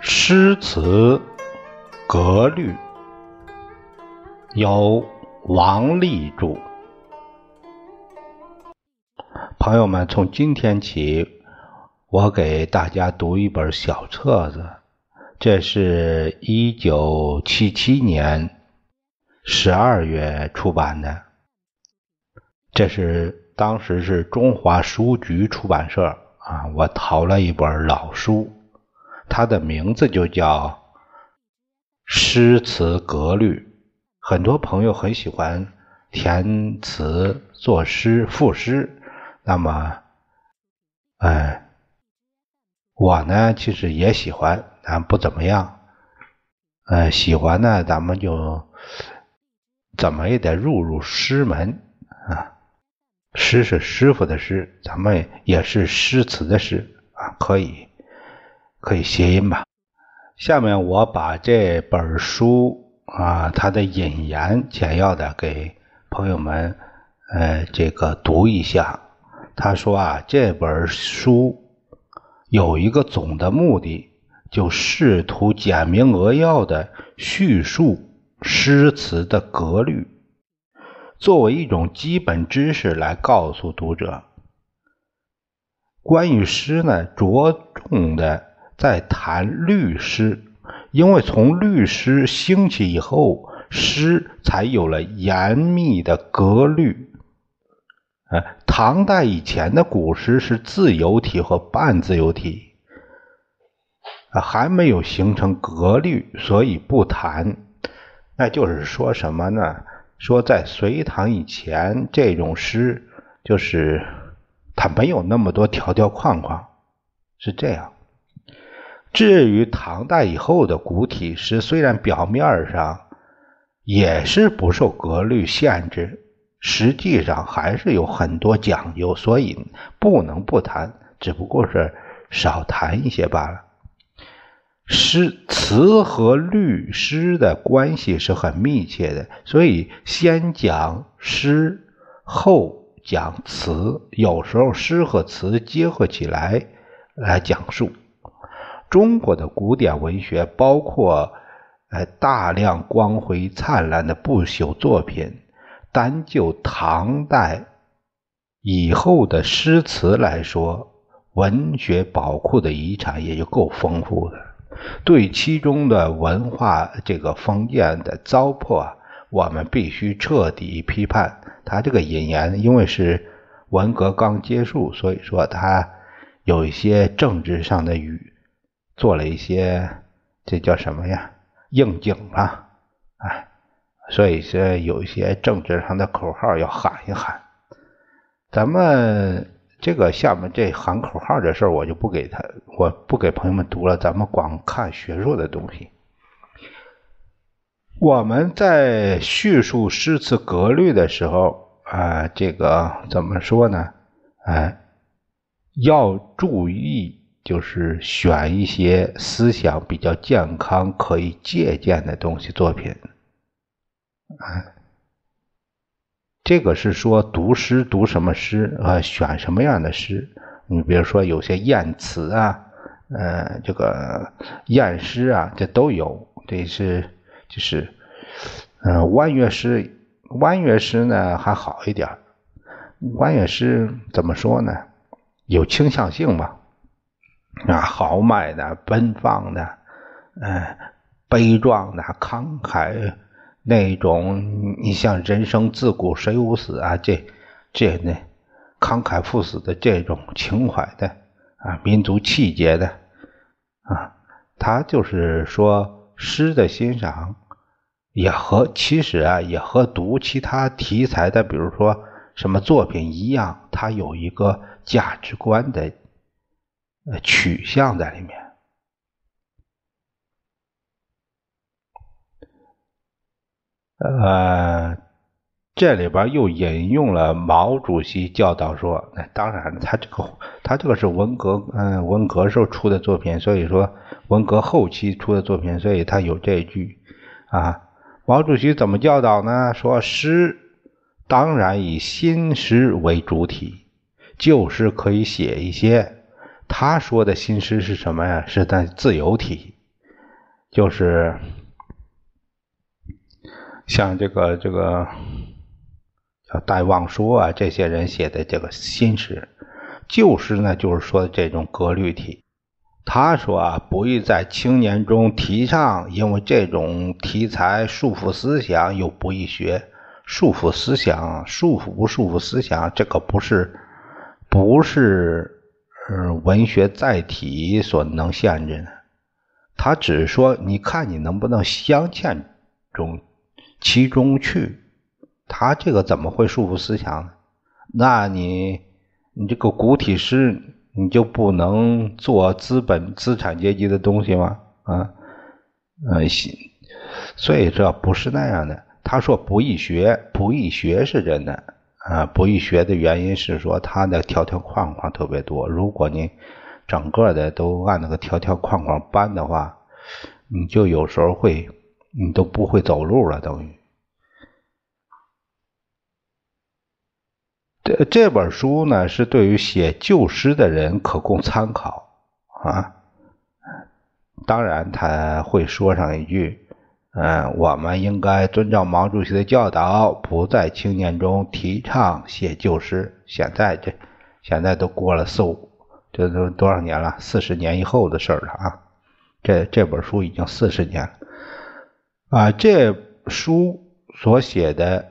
诗词格律，由王立著。朋友们，从今天起，我给大家读一本小册子。这是一九七七年十二月出版的，这是当时是中华书局出版社啊，我淘了一本老书。它的名字就叫诗词格律，很多朋友很喜欢填词、作诗、赋诗。那么，哎，我呢其实也喜欢，但不怎么样。呃，喜欢呢，咱们就怎么也得入入诗门啊。诗是师傅的诗，咱们也是诗词的诗啊，可以。可以谐音吧。下面我把这本书啊，它的引言简要的给朋友们呃这个读一下。他说啊，这本书有一个总的目的，就试图简明扼要的叙述诗词的格律，作为一种基本知识来告诉读者。关于诗呢，着重的。在谈律诗，因为从律诗兴起以后，诗才有了严密的格律。呃，唐代以前的古诗是自由体和半自由体，还没有形成格律，所以不谈。那就是说什么呢？说在隋唐以前，这种诗就是它没有那么多条条框框，是这样。至于唐代以后的古体诗，虽然表面上也是不受格律限制，实际上还是有很多讲究，所以不能不谈，只不过是少谈一些罢了。诗词和律诗的关系是很密切的，所以先讲诗，后讲词，有时候诗和词结合起来来讲述。中国的古典文学包括呃大量光辉灿烂的不朽作品，单就唐代以后的诗词来说，文学宝库的遗产也就够丰富的。对其中的文化这个封建的糟粕，我们必须彻底批判。他这个引言，因为是文革刚结束，所以说他有一些政治上的语。做了一些，这叫什么呀？应景啊，哎，所以说有一些政治上的口号要喊一喊。咱们这个下面这喊口号的事儿，我就不给他，我不给朋友们读了。咱们光看学术的东西。我们在叙述诗词格律的时候啊，这个怎么说呢？哎，要注意。就是选一些思想比较健康、可以借鉴的东西作品，啊，这个是说读诗读什么诗啊？选什么样的诗？你比如说有些艳词啊，呃，这个艳诗啊，这都有。这是就是，呃，弯乐诗，弯乐诗呢还好一点。弯乐诗怎么说呢？有倾向性吧。啊，豪迈的、奔放的，嗯，悲壮的、慷慨那种，你像“人生自古谁无死”啊，这这那慷慨赴死的这种情怀的啊，民族气节的啊，他就是说诗的欣赏也和其实啊也和读其他题材的，比如说什么作品一样，它有一个价值观的。呃，取向在里面。呃，这里边又引用了毛主席教导说，那当然，他这个他这个是文革，嗯，文革时候出的作品，所以说文革后期出的作品，所以他有这一句啊，毛主席怎么教导呢？说诗当然以新诗为主体，旧诗可以写一些。他说的新诗是什么呀？是在自由体，就是像这个这个叫戴望舒啊这些人写的这个新诗。旧诗呢，就是说这种格律体。他说啊，不宜在青年中提倡，因为这种题材束缚思想，又不易学。束缚思想，束缚不束缚思想，这个不是不是呃文学载体所能限制的。他只是说，你看你能不能镶嵌中其中去。他这个怎么会束缚思想呢？那你你这个古体诗。你就不能做资本资产阶级的东西吗？啊，呃，所以这不是那样的。他说不易学，不易学是真的啊。不易学的原因是说他的条条框框特别多。如果你整个的都按那个条条框框搬的话，你就有时候会，你都不会走路了，等于。这这本书呢，是对于写旧诗的人可供参考啊。当然，他会说上一句：“嗯，我们应该遵照毛主席的教导，不在青年中提倡写旧诗。”现在这现在都过了四五，这都多少年了？四十年以后的事了啊！这这本书已经四十年了啊。这书所写的。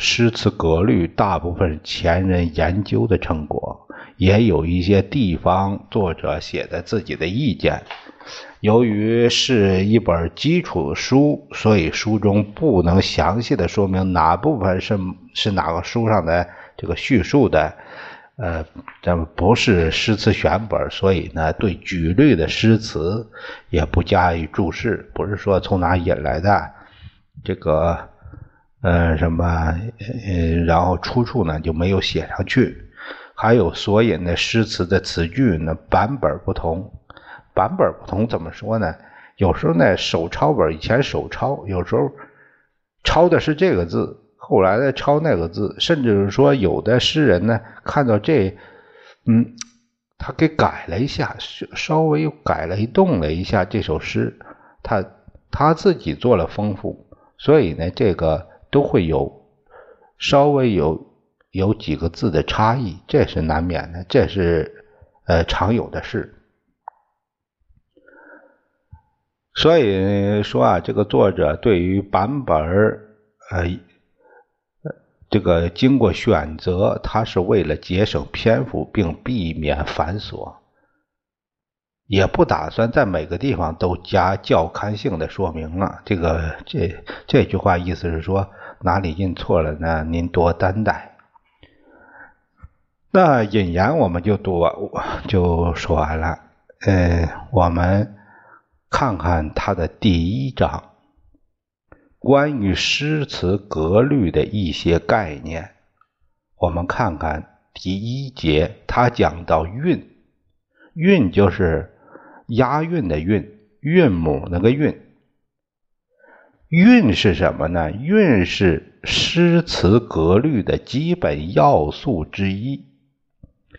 诗词格律大部分前人研究的成果，也有一些地方作者写的自己的意见。由于是一本基础书，所以书中不能详细的说明哪部分是是哪个书上的这个叙述的。呃，咱们不是诗词选本，所以呢，对举例的诗词也不加以注释，不是说从哪引来的这个。嗯，什么？呃，然后出处呢就没有写上去。还有所引的诗词的词句呢，版本不同。版本不同怎么说呢？有时候呢，手抄本以前手抄，有时候抄的是这个字，后来呢抄那个字，甚至是说有的诗人呢看到这，嗯，他给改了一下，稍微改了一动了一下这首诗，他他自己做了丰富，所以呢这个。都会有稍微有有几个字的差异，这是难免的，这是呃常有的事。所以说啊，这个作者对于版本呃这个经过选择，他是为了节省篇幅并避免繁琐，也不打算在每个地方都加教刊性的说明了。这个这这句话意思是说。哪里印错了呢？您多担待。那引言我们就读完就说完了。呃，我们看看它的第一章，关于诗词格律的一些概念。我们看看第一节，它讲到韵，韵就是押韵的韵，韵母那个韵。韵是什么呢？韵是诗词格律的基本要素之一。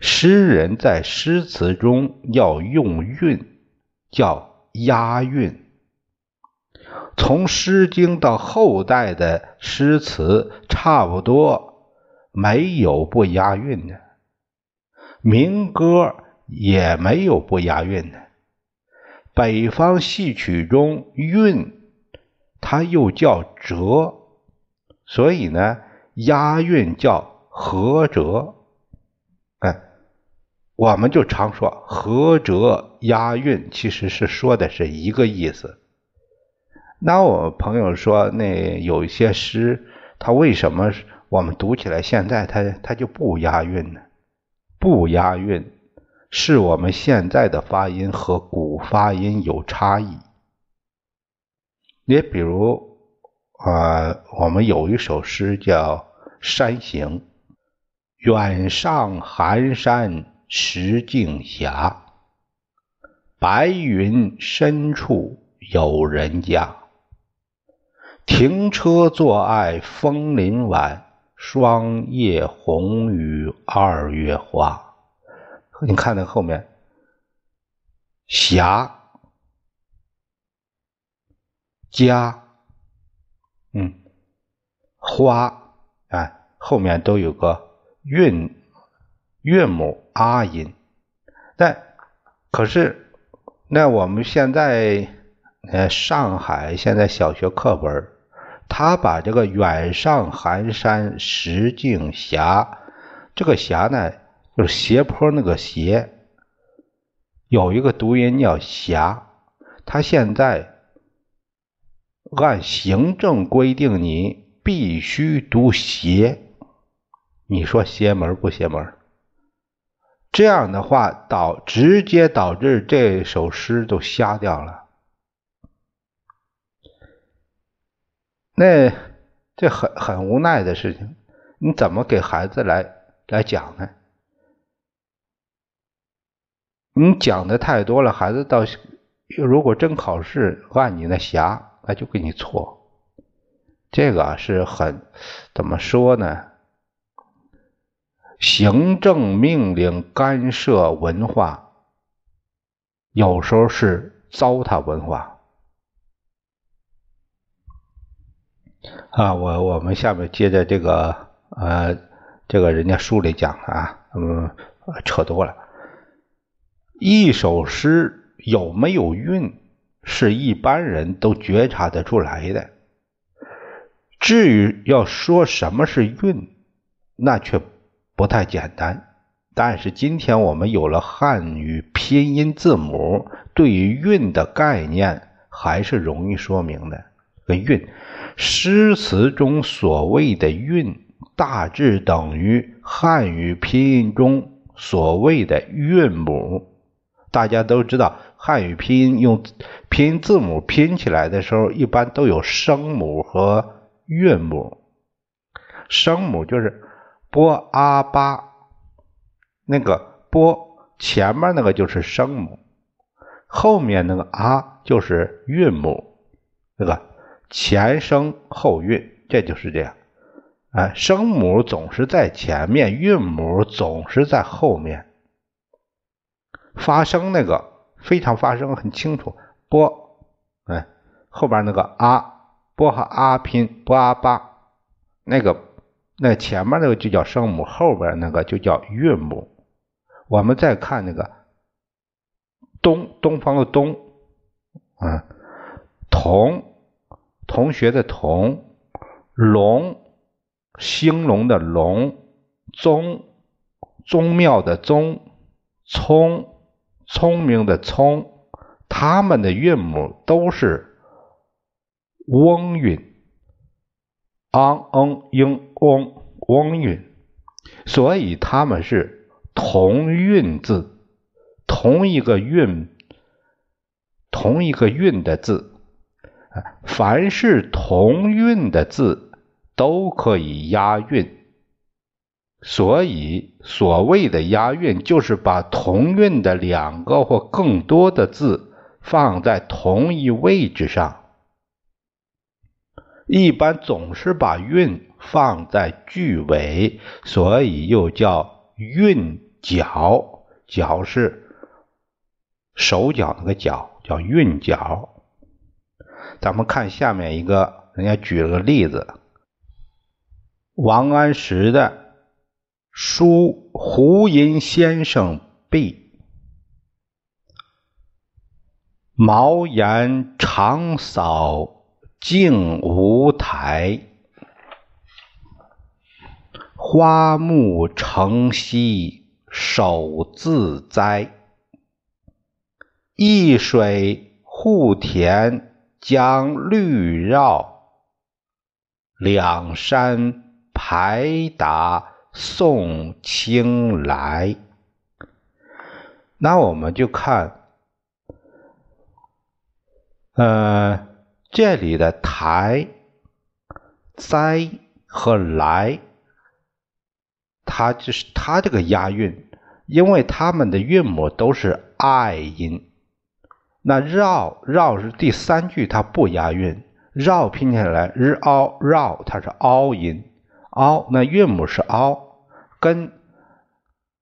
诗人在诗词中要用韵，叫押韵。从《诗经》到后代的诗词，差不多没有不押韵的，民歌也没有不押韵的。北方戏曲中韵。它又叫折，所以呢，押韵叫合折。哎，我们就常说合折押韵，其实是说的是一个意思。那我朋友说，那有一些诗，它为什么我们读起来现在它它就不押韵呢？不押韵，是我们现在的发音和古发音有差异。你比如，啊，我们有一首诗叫《山行》：“远上寒山石径斜，白云深处有人家。停车坐爱枫林晚，霜叶红于二月花。你看那后面，霞。家，嗯，花，哎，后面都有个韵韵母啊音。但可是，那我们现在，呃，上海现在小学课本，他把这个“远上寒山石径斜”，这个“斜”呢，就是斜坡那个“斜”，有一个读音叫“斜”，他现在。按行政规定，你必须读邪，你说邪门不邪门？这样的话，导直接导致这首诗都瞎掉了。那这很很无奈的事情，你怎么给孩子来来讲呢？你讲的太多了，孩子到如果真考试按你那辖。那就给你错，这个是很怎么说呢？行政命令干涉文化，有时候是糟蹋文化啊。我我们下面接着这个呃，这个人家书里讲啊，嗯，扯多了。一首诗有没有韵？是一般人都觉察得出来的。至于要说什么是韵，那却不太简单。但是今天我们有了汉语拼音字母，对于韵的概念还是容易说明的。个韵，诗词中所谓的韵，大致等于汉语拼音中所谓的韵母。大家都知道。汉语拼音用拼音字母拼起来的时候，一般都有声母和韵母。声母就是 b a 巴，那个 b 前面那个就是声母，后面那个啊就是韵母，那个前声后韵，这就是这样。哎，声母总是在前面，韵母总是在后面。发声那个。非常发声很清楚，波，哎，后边那个啊，波和啊拼波啊巴，那个那前面那个就叫声母，后边那个就叫韵母。我们再看那个东东方的东，啊，同同学的同，龙兴隆的龙，宗宗庙的宗，聪。聪明的聪，他们的韵母都是翁韵，ang、eng、ing、翁翁韵，所以他们是同韵字，同一个韵，同一个韵的字。凡是同韵的字都可以押韵。所以，所谓的押韵，就是把同韵的两个或更多的字放在同一位置上。一般总是把韵放在句尾，所以又叫韵脚。脚是手脚那个脚，叫韵脚。咱们看下面一个，人家举了个例子，王安石的。书胡寅先生壁，茅檐长扫净无苔，花木成溪手自栽。一水护田将绿绕，两山排打。送青来，那我们就看，呃，这里的台、栽和来，它就是它这个押韵，因为它们的韵母都是爱音。那绕绕是第三句，它不押韵，绕拼起来日凹绕，它是凹音，凹那韵母是凹，跟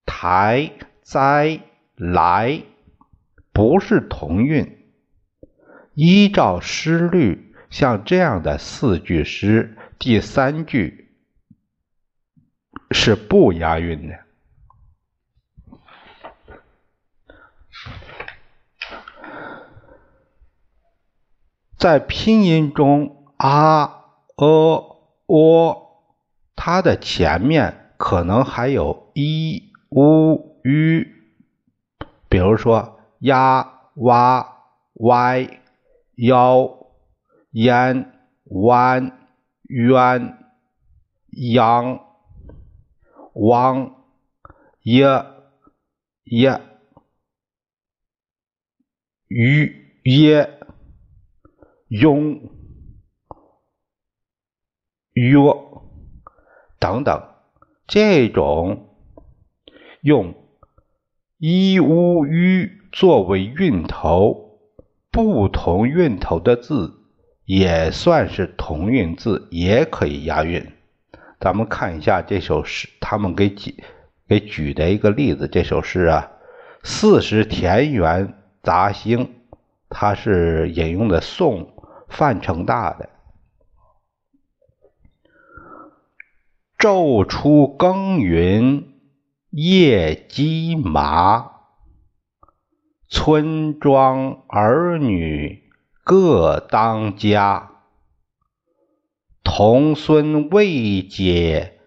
台哉来不是同韵。依照诗律，像这样的四句诗，第三句是不押韵的。在拼音中啊、呃、喔，它的前面可能还有一、乌、吁，比如说呀、哇、歪、腰、烟、弯、冤、央、汪、耶、耶、吁、耶。庸、约等等，这种用一、乌、吁作为韵头，不同韵头的字也算是同韵字，也可以押韵。咱们看一下这首诗，他们给举给举的一个例子。这首诗啊，《四时田园杂兴》，它是引用的宋。范成大的“昼出耕耘夜绩麻，村庄儿女各当家。童孙未解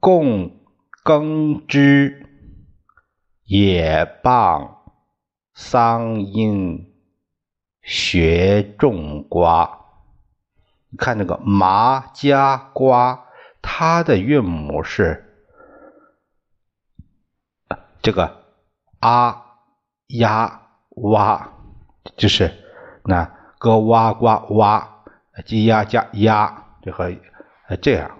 供耕织，也傍桑阴。”学种瓜，看这个麻加瓜，它的韵母是这个啊呀哇，就是那个哇呱哇，鸡呀加呀，这和这样。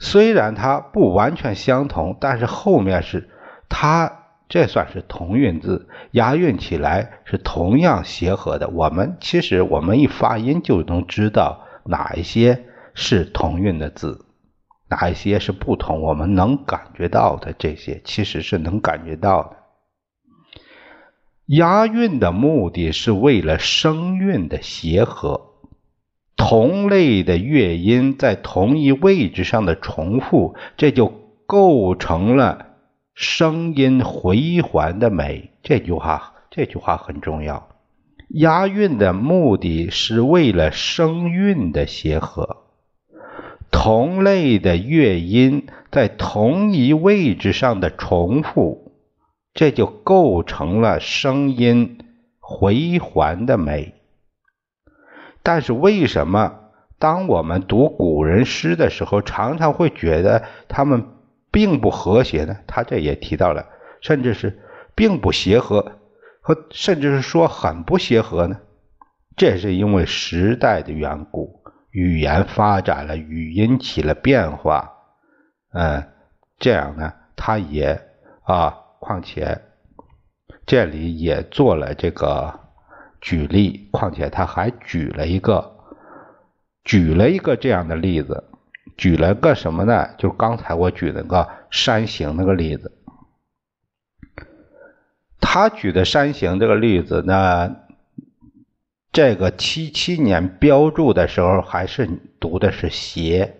虽然它不完全相同，但是后面是它。这算是同韵字，押韵起来是同样协和的。我们其实我们一发音就能知道哪一些是同韵的字，哪一些是不同。我们能感觉到的这些其实是能感觉到的。押韵的目的是为了声韵的协和，同类的乐音在同一位置上的重复，这就构成了。声音回环的美，这句话这句话很重要。押韵的目的是为了声韵的协和，同类的乐音在同一位置上的重复，这就构成了声音回环的美。但是为什么当我们读古人诗的时候，常常会觉得他们？并不和谐呢，他这也提到了，甚至是并不协和，和甚至是说很不协和呢。这是因为时代的缘故，语言发展了，语音起了变化，嗯，这样呢，他也啊，况且这里也做了这个举例，况且他还举了一个，举了一个这样的例子。举了个什么呢？就刚才我举那个山形那个例子。他举的山形这个例子呢，这个七七年标注的时候还是读的是斜，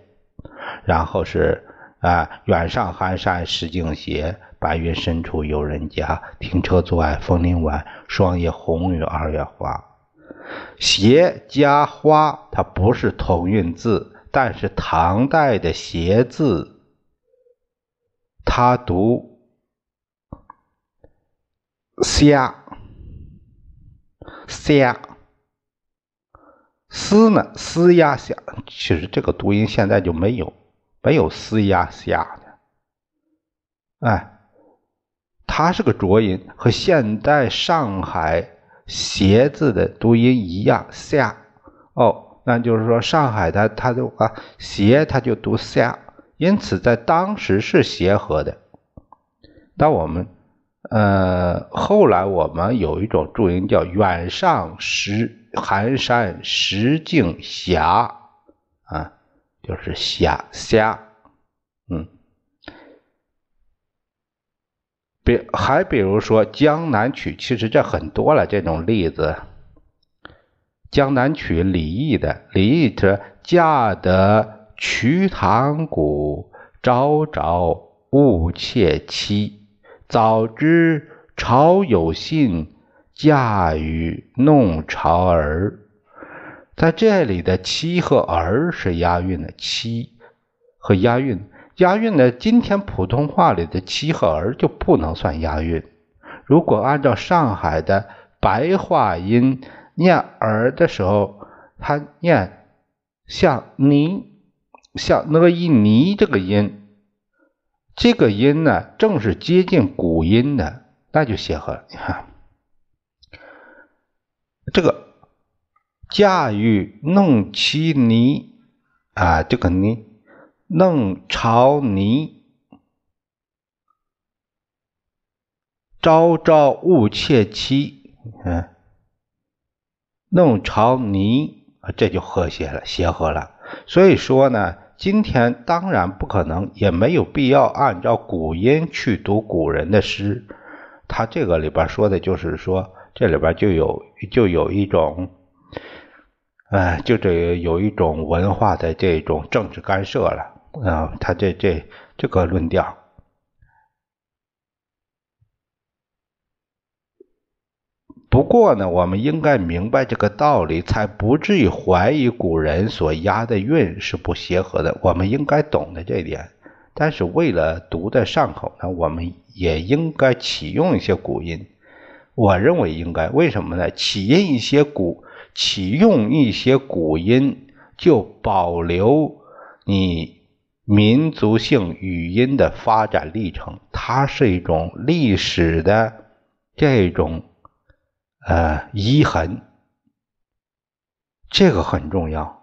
然后是啊，远上寒山石径斜，白云深处有人家。停车坐爱枫林晚，霜叶红于二月花。斜加花，它不是同韵字。但是唐代的鞋字，他读虾虾，丝呢丝压虾，其实这个读音现在就没有没有丝压虾的，哎，它是个浊音，和现代上海鞋字的读音一样，下哦。那就是说，上海它它的啊斜，它就读下，因此在当时是协和的。当我们呃，后来我们有一种注音叫“远上石寒山石径斜”，啊，就是霞霞，嗯。比还比如说《江南曲》，其实这很多了这种例子，《江南曲》李益的，李益说：“驾得瞿塘鼓，朝朝误妾妻。”早知朝有信，嫁与弄潮儿。在这里的“妻”和“儿”是押韵的，“妻”和押韵，押韵的。今天普通话里的“妻”和“儿”就不能算押韵。如果按照上海的白话音念“儿”的时候，他念像“泥”，像那个一“泥”这个音。这个音呢，正是接近古音的，那就协和了。你看，这个驾驭弄其泥啊，这个泥弄潮泥，朝朝误妾妻，嗯，弄潮泥，这就和谐了，协和了。所以说呢。今天当然不可能，也没有必要按照古音去读古人的诗。他这个里边说的就是说，这里边就有就有一种，哎，就这有一种文化的这种政治干涉了啊。他这这这个论调。不过呢，我们应该明白这个道理，才不至于怀疑古人所押的韵是不协和的。我们应该懂得这一点。但是为了读得上口呢，我们也应该启用一些古音。我认为应该，为什么呢？启用一些古，启用一些古音，就保留你民族性语音的发展历程。它是一种历史的这种。呃，遗痕，这个很重要。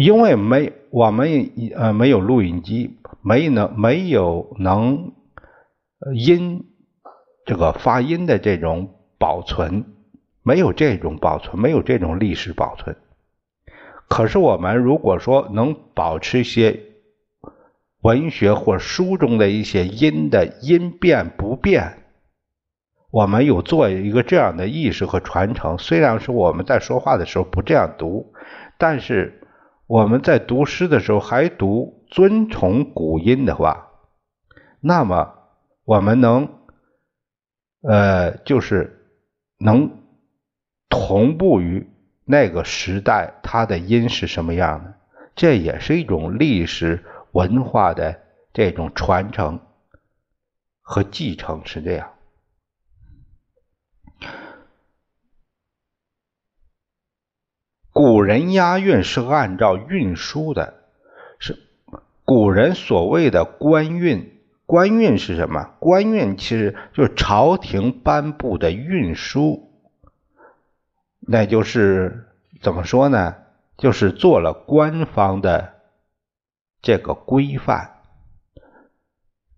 因为没我们呃没有录音机，没能没有能音这个发音的这种保存，没有这种保存，没有这种历史保存。可是我们如果说能保持一些文学或书中的一些音的音变不变。我们有做一个这样的意识和传承，虽然是我们在说话的时候不这样读，但是我们在读诗的时候还读尊崇古音的话，那么我们能，呃，就是能同步于那个时代它的音是什么样的，这也是一种历史文化的这种传承和继承，是这样。古人押韵是按照运输的，是古人所谓的官运。官运是什么？官运其实就是朝廷颁布的运输，那就是怎么说呢？就是做了官方的这个规范，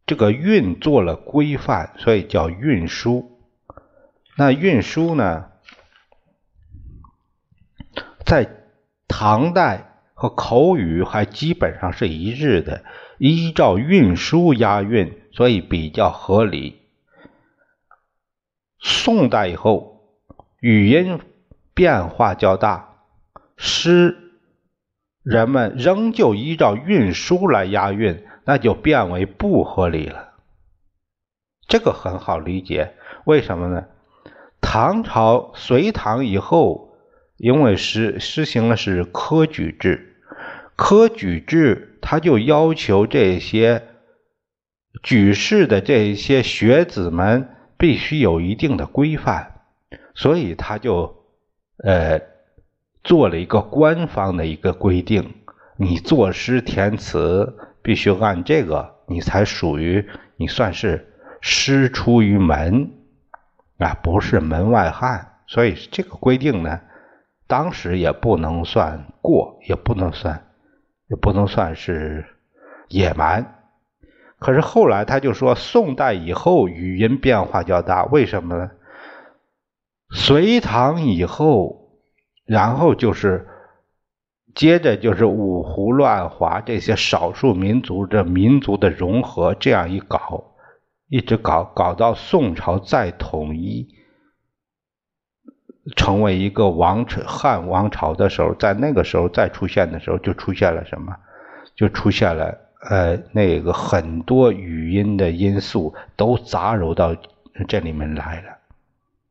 这个运做了规范，所以叫运输。那运输呢？在唐代和口语还基本上是一致的，依照韵书押韵，所以比较合理。宋代以后，语音变化较大，诗人们仍旧依照韵书来押韵，那就变为不合理了。这个很好理解，为什么呢？唐朝隋唐以后。因为实实行的是科举制，科举制他就要求这些举士的这些学子们必须有一定的规范，所以他就呃做了一个官方的一个规定：你作诗填词必须按这个，你才属于你算是师出于门啊，不是门外汉。所以这个规定呢。当时也不能算过，也不能算，也不能算是野蛮。可是后来他就说，宋代以后语音变化较大，为什么呢？隋唐以后，然后就是接着就是五胡乱华这些少数民族这民族的融合，这样一搞，一直搞搞到宋朝再统一，成为一个王朝汉王朝的时候，在那个时候再出现的时候，就出现了什么？就出现了。呃，那个很多语音的因素都杂糅到这里面来了，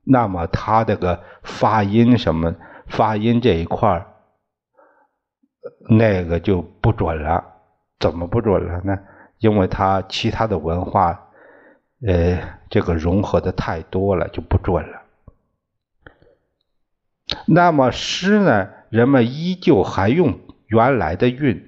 那么他这个发音什么发音这一块那个就不准了。怎么不准了呢？因为他其他的文化，呃，这个融合的太多了，就不准了。那么诗呢，人们依旧还用原来的韵，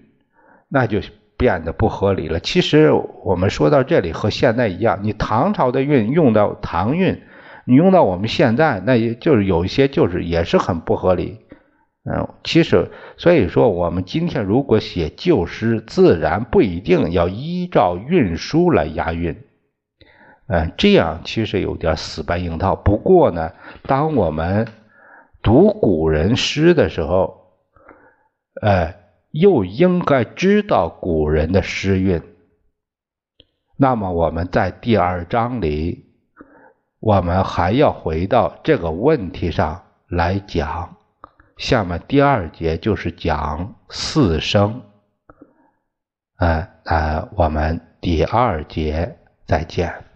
那就。变得不合理了。其实我们说到这里和现在一样，你唐朝的韵用到唐韵，你用到我们现在，那也就是有一些就是也是很不合理。嗯，其实所以说我们今天如果写旧诗，自然不一定要依照韵书来押韵。嗯，这样其实有点死搬硬套。不过呢，当我们读古人诗的时候，哎。又应该知道古人的诗韵。那么我们在第二章里，我们还要回到这个问题上来讲。下面第二节就是讲四声。哎，那我们第二节再见。